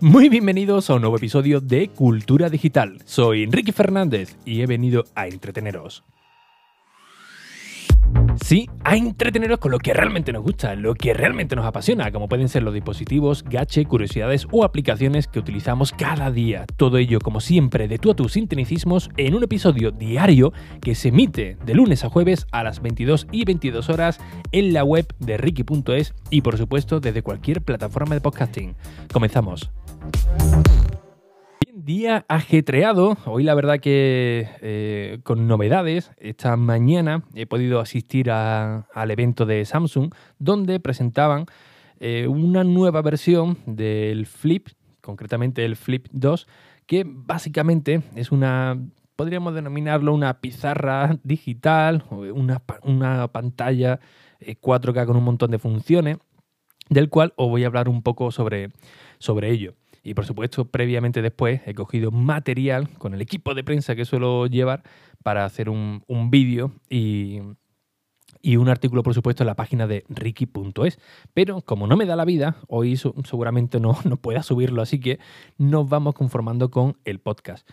Muy bienvenidos a un nuevo episodio de Cultura Digital. Soy Enrique Fernández y he venido a entreteneros. Sí, a entreteneros con lo que realmente nos gusta, lo que realmente nos apasiona, como pueden ser los dispositivos, gache, curiosidades o aplicaciones que utilizamos cada día. Todo ello, como siempre, de tú a tus sintonicismos en un episodio diario que se emite de lunes a jueves a las 22 y 22 horas en la web de Ricky.es y, por supuesto, desde cualquier plataforma de podcasting. Comenzamos día ajetreado. Hoy la verdad que eh, con novedades. Esta mañana he podido asistir al evento de Samsung donde presentaban eh, una nueva versión del Flip, concretamente el Flip 2, que básicamente es una, podríamos denominarlo una pizarra digital, una, una pantalla 4K eh, con un montón de funciones, del cual os voy a hablar un poco sobre, sobre ello. Y por supuesto, previamente después he cogido material con el equipo de prensa que suelo llevar para hacer un, vídeo y, un artículo, por supuesto, en la página de ricky.es. Pero como no me da la vida, hoy seguramente no, no pueda subirlo, así que nos vamos conformando con el podcast.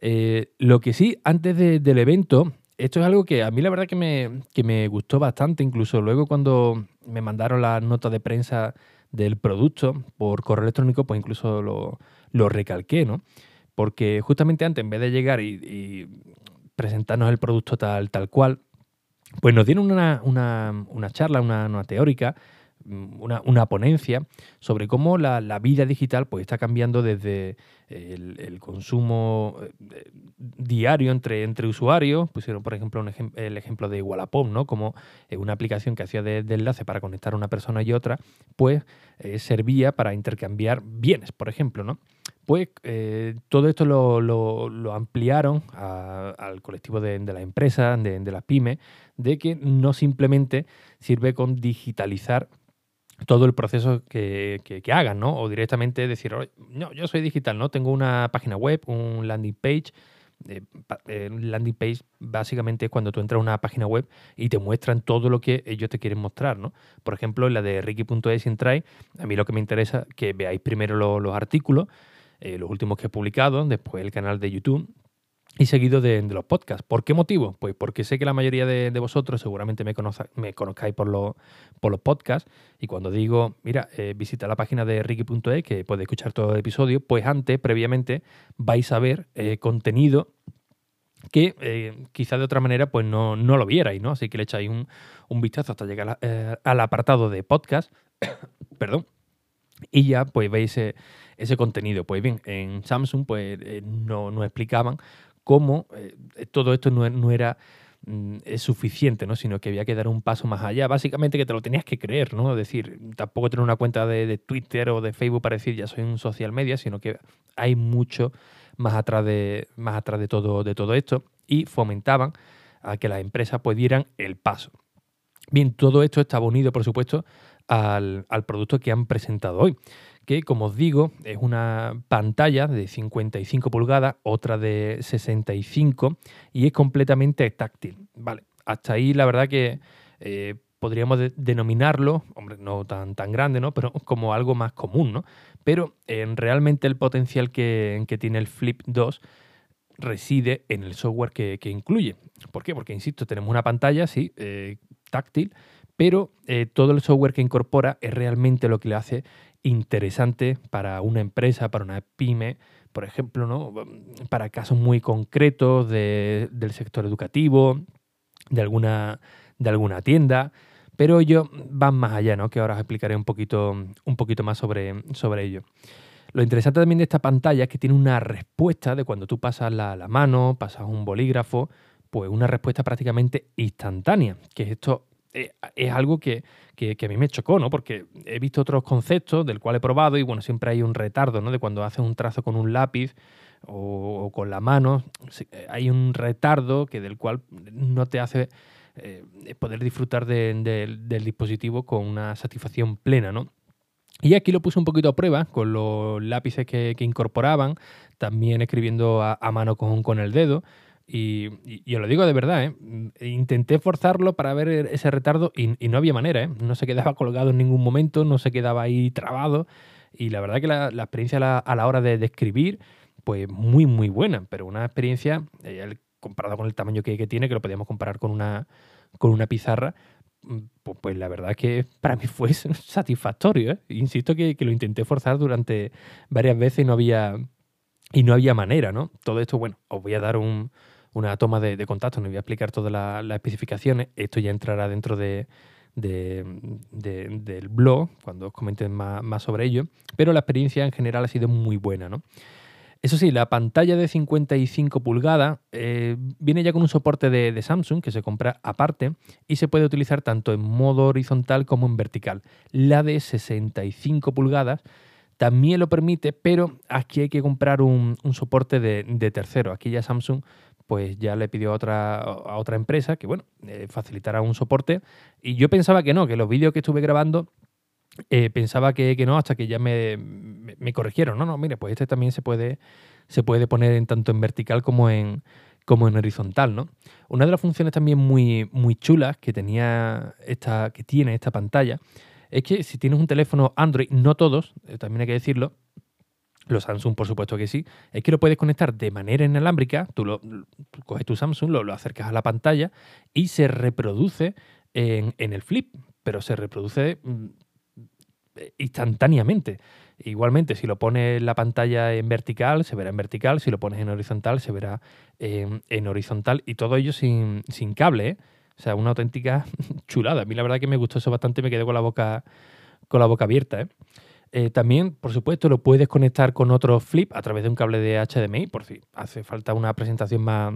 Eh, lo que sí, antes del evento, esto es algo que a mí la verdad que me, que me gustó bastante, incluso luego cuando me mandaron la nota de prensa del producto por correo electrónico, pues incluso lo, recalqué, ¿no? Porque justamente antes, en vez de llegar y, presentarnos el producto tal, tal cual, pues nos dieron una, una, charla, una, una teórica, una, ponencia sobre cómo la, vida digital pues, está cambiando desde el, consumo eh, diario entre, entre usuarios. Pusieron, por ejemplo, el ejemplo de Wallapop, ¿no? Como eh, una aplicación que hacía de, enlace para conectar a una persona y otra, pues eh, servía para intercambiar bienes, por ejemplo, ¿no? Pues todo esto lo, ampliaron al colectivo de, de las empresas, de, de las pymes, de que no simplemente sirve con digitalizar todo el proceso que, hagan, ¿no? O directamente decir, no, yo soy digital, ¿no? Tengo una página web, un landing page. Eh, eh, landing page básicamente es cuando tú entras a una página web y te muestran todo lo que ellos te quieren mostrar, ¿no? Por ejemplo, en la de Ricky.es entráis, a mí lo que me interesa es que veáis primero los artículos, eh, los últimos que he publicado, después el canal de YouTube, y seguido de, los podcasts. ¿Por qué motivo? Pues porque sé que la mayoría de, vosotros seguramente me, me conozcáis por, los podcasts y cuando digo, mira, eh, visita la página de ricky.e que puede escuchar todo el episodio, pues antes, previamente, vais a ver eh, contenido que eh, quizás de otra manera pues no, lo vierais, ¿no? Así que le echáis un, vistazo hasta llegar al apartado de podcast, perdón, y ya pues veis ese contenido. Pues bien, en Samsung pues no, no explicaban cómo eh, todo esto no, era mm, suficiente, ¿no? sino que había que dar un paso más allá. Básicamente que te lo tenías que creer, ¿no? Es decir, tampoco tener una cuenta de, Twitter o de Facebook para decir ya soy un social media, sino que hay mucho más atrás de, más atrás de, todo, de todo esto y fomentaban a que las empresas pues dieran el paso. Bien, todo esto estaba unido, por supuesto, al, producto que han presentado hoy que como os digo es una pantalla de 55 pulgadas, otra de 65 y es completamente táctil. Vale, hasta ahí la verdad que eh, podríamos denominarlo, hombre, no tan, tan grande, ¿no? Pero como algo más común, ¿no? Pero en realmente el potencial que, que, tiene el Flip 2 reside en el software que, incluye. ¿Por qué? Porque, insisto, tenemos una pantalla, sí, eh, táctil, pero eh, todo el software que incorpora es realmente lo que le hace interesante para una empresa, para una pyme, por ejemplo, ¿no? para casos muy concretos del sector educativo, de alguna, de alguna tienda, pero ellos van más allá, ¿no? que ahora os explicaré un poquito, un poquito más sobre, sobre ello. Lo interesante también de esta pantalla es que tiene una respuesta de cuando tú pasas la, la mano, pasas un bolígrafo, pues una respuesta prácticamente instantánea, que esto eh, es algo que, a mí me chocó, ¿no? Porque he visto otros conceptos del cual he probado y bueno, siempre hay un retardo, ¿no? De cuando haces un trazo con un lápiz o, con la mano, eh, hay un retardo que del cual no te hace eh, poder disfrutar del dispositivo con una satisfacción plena, ¿no? Y aquí lo puse un poquito a prueba con los lápices que, incorporaban, también escribiendo a, mano con, con el dedo. Y, y, os lo digo de verdad, ¿eh? intenté forzarlo para ver ese retardo y, no había manera, ¿eh? no se quedaba colgado en ningún momento, no se quedaba ahí trabado. Y la verdad que la, experiencia a la, hora de, escribir, pues muy, muy buena, pero una experiencia, eh, comparado con el tamaño que, tiene, que lo podíamos comparar con una, con una pizarra, mm, pues, pues, la verdad que para mí fue satisfactorio. ¿eh? Insisto que, que, lo intenté forzar durante varias veces y no había, y no había manera, ¿no? Todo esto, bueno, os voy a dar un, una toma de, contacto, no voy a explicar todas las especificaciones, esto ya entrará dentro de, del blog, cuando os comenten más, sobre ello, pero la experiencia en general ha sido muy buena, ¿no? Eso sí, la pantalla de 55 pulgadas eh, viene ya con un soporte de, Samsung que se compra aparte y se puede utilizar tanto en modo horizontal como en vertical. La de 65 pulgadas también lo permite, pero aquí hay que comprar un, soporte de, de, tercero. Aquí ya Samsung pues ya le pidió a otra, a otra empresa que, bueno, eh, facilitara un soporte. Y yo pensaba que no, que los vídeos que estuve grabando eh, pensaba que, no, hasta que ya me, me, corrigieron. No, no, mire, pues este también se puede, se puede poner en, tanto en vertical como en, como en horizontal, ¿no? Una de las funciones también muy, muy chulas que tenía esta, que tiene esta pantalla es que si tienes un teléfono Android, no todos, eh, también hay que decirlo, los Samsung, por supuesto que sí. Es que lo puedes conectar de manera inalámbrica. Tú, lo, coges tu Samsung, lo, acercas a la pantalla y se reproduce en, el flip, pero se reproduce mm, instantáneamente. Igualmente, si lo pones la pantalla en vertical, se verá en vertical. Si lo pones en horizontal, se verá en, horizontal. Y todo ello sin, sin cable, ¿eh? O sea, una auténtica chulada. A mí la verdad que me gustó eso bastante me quedé con la boca, con la boca abierta, ¿eh? Eh, también, por supuesto, lo puedes conectar con otro flip a través de un cable de HDMI, por si hace falta una presentación más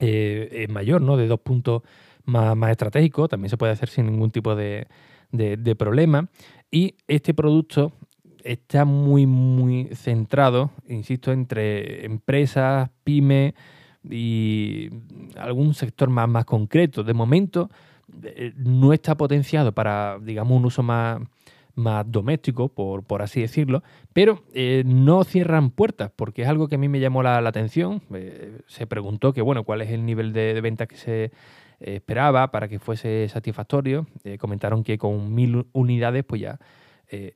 eh, eh, mayor, ¿no? De dos puntos más, más estratégicos. También se puede hacer sin ningún tipo de, problema. Y este producto está muy, muy centrado, insisto, entre empresas, pymes y algún sector más, más concreto. De momento no está potenciado para, digamos, un uso más más doméstico, por, por así decirlo, pero eh, no cierran puertas, porque es algo que a mí me llamó la, atención. Eh, se preguntó que, bueno, cuál es el nivel de, ventas que se eh, esperaba para que fuese satisfactorio. comentaron que con mil unidades, pues ya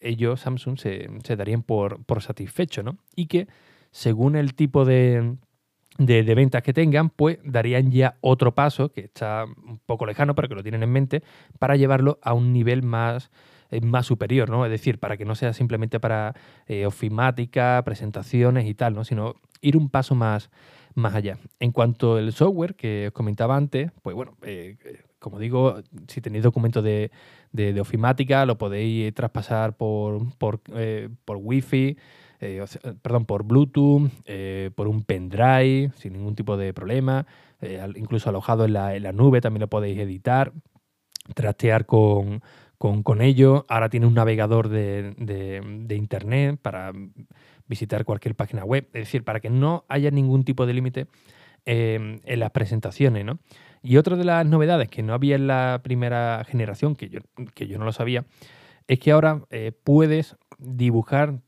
ellos, Samsung, se, darían por, por satisfechos, ¿no? Y que según el tipo de, de, ventas que tengan, pues darían ya otro paso, que está un poco lejano, pero que lo tienen en mente, para llevarlo a un nivel más más superior, ¿no? Es decir, para que no sea simplemente para eh, ofimática, presentaciones y tal, ¿no? Sino ir un paso más, más allá. En cuanto al software que os comentaba antes, pues bueno, eh, como digo, si tenéis documentos de, de, ofimática, lo podéis traspasar por, por, eh, por Wi-Fi, perdón, por Bluetooth, por un pendrive, sin ningún tipo de problema. incluso alojado en la, en la nube también lo podéis editar, trastear con, con, ello. Ahora tiene un navegador de, Internet para visitar cualquier página web. Es decir, para que no haya ningún tipo de límite em, en las presentaciones. ¿no? Y otra de las novedades que no había en la primera generación, que yo, que yo no lo sabía, es que ahora eh, puedes dibujar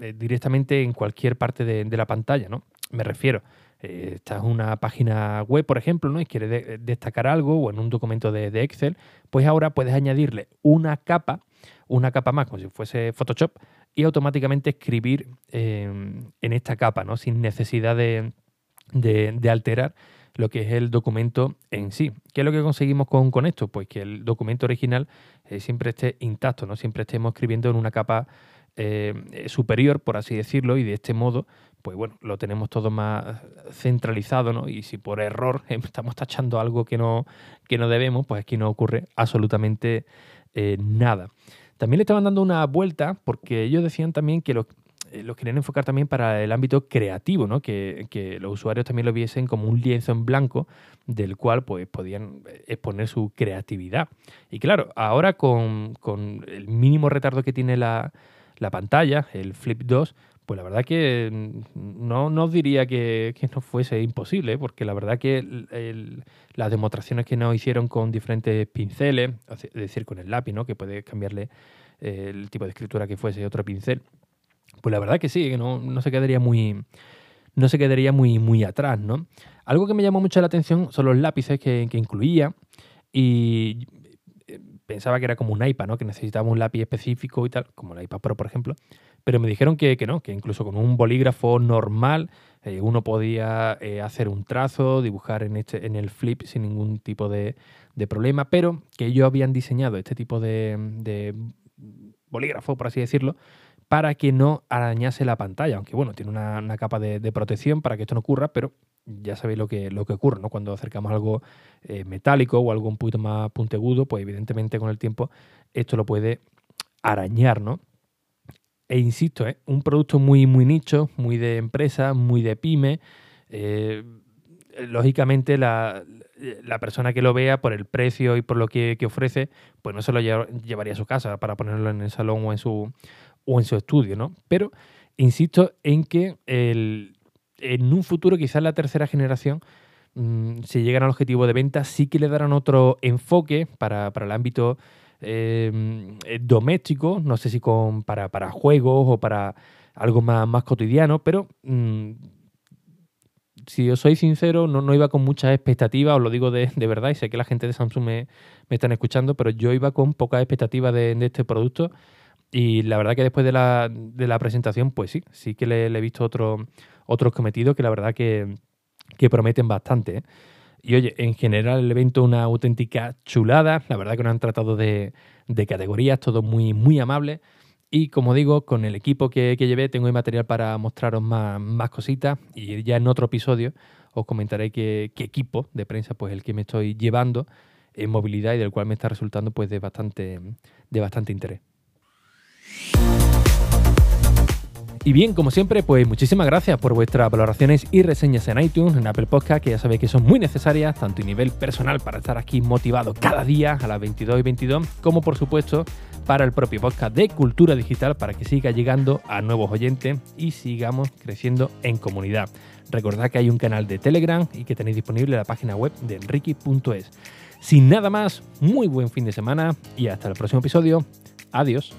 eh, directamente en cualquier parte de, de la pantalla. ¿no? Me refiero eh, estás en una página web, por ejemplo, ¿no? y quieres destacar algo o en un documento de, Excel, pues ahora puedes añadirle una capa, una capa más, como si fuese Photoshop, y automáticamente escribir em, en esta capa, ¿no? sin necesidad de, alterar lo que es el documento en sí. ¿Qué es lo que conseguimos con, esto? Pues que el documento original eh, siempre esté intacto, ¿no? siempre estemos escribiendo en una capa eh, superior, por así decirlo, y de este modo pues bueno, lo tenemos todo más centralizado, ¿no? Y si por error estamos tachando algo que no, que no debemos, pues aquí no ocurre absolutamente eh, nada. También le estaban dando una vuelta porque ellos decían también que los, eh, querían enfocar también para el ámbito creativo, ¿no? Que, los usuarios también lo viesen como un lienzo en blanco del cual pues, podían exponer su creatividad. Y claro, ahora con, con el mínimo retardo que tiene la, la pantalla, el Flip 2, pues la verdad que mm, no, no diría que, no fuese imposible, ¿eh? porque la verdad que las demostraciones que nos hicieron con diferentes pinceles, es decir, con el lápiz, ¿no? que puede cambiarle eh, el tipo de escritura que fuese otro pincel, pues la verdad que sí, que no, no se quedaría muy no se quedaría muy, muy atrás, ¿no? Algo que me llamó mucho la atención son los lápices que, que incluía y pensaba que era como un iPad, ¿no? Que necesitaba un lápiz específico y tal, como el iPad Pro, por ejemplo. Pero me dijeron que, no, que incluso con un bolígrafo normal eh, uno podía eh, hacer un trazo, dibujar en, este, en el flip sin ningún tipo de, problema, pero que ellos habían diseñado este tipo de, bolígrafo, por así decirlo, para que no arañase la pantalla, aunque bueno, tiene una, capa de, protección para que esto no ocurra, pero ya sabéis lo que, lo que ocurre, ¿no? Cuando acercamos algo eh, metálico o algo un poquito más puntegudo, pues evidentemente con el tiempo esto lo puede arañar, ¿no? E insisto, ¿eh? un producto muy, muy nicho, muy de empresa, muy de pyme. Eh, lógicamente, la, persona que lo vea por el precio y por lo que, ofrece, pues no se lo llevaría a su casa para ponerlo en el salón o en su, o en su estudio, ¿no? Pero insisto en que en un futuro, quizás la tercera generación, mm, si llegan al objetivo de venta, sí que le darán otro enfoque para, para el ámbito Em, eh, doméstico, no sé si con, para, juegos o para algo más, más cotidiano, pero mm, si os soy sincero, no, no iba con muchas expectativas, os lo digo de, verdad, y sé que la gente de Samsung me, me están escuchando, pero yo iba con pocas expectativas de, este producto. Y la verdad que después de la, de la presentación, pues sí, sí que le, he visto otro, otros cometidos que la verdad que, que prometen bastante. ¿eh? Y oye, en general el evento una auténtica chulada. La verdad que nos han tratado de, categorías, todo muy, muy amable. Y como digo, con el equipo que, llevé tengo material para mostraros más, más, cositas. Y ya en otro episodio os comentaré qué, equipo de prensa pues el que me estoy llevando en movilidad y del cual me está resultando pues de bastante, de bastante interés. Y bien, como siempre, pues muchísimas gracias por vuestras valoraciones y reseñas en iTunes, en Apple Podcast, que ya sabéis que son muy necesarias, tanto a nivel personal para estar aquí motivado cada día a las 22 y 22, como por supuesto para el propio podcast de Cultura Digital, para que siga llegando a nuevos oyentes y sigamos creciendo en comunidad. Recordad que hay un canal de Telegram y que tenéis disponible la página web de enrique.es. Sin nada más, muy buen fin de semana y hasta el próximo episodio. Adiós.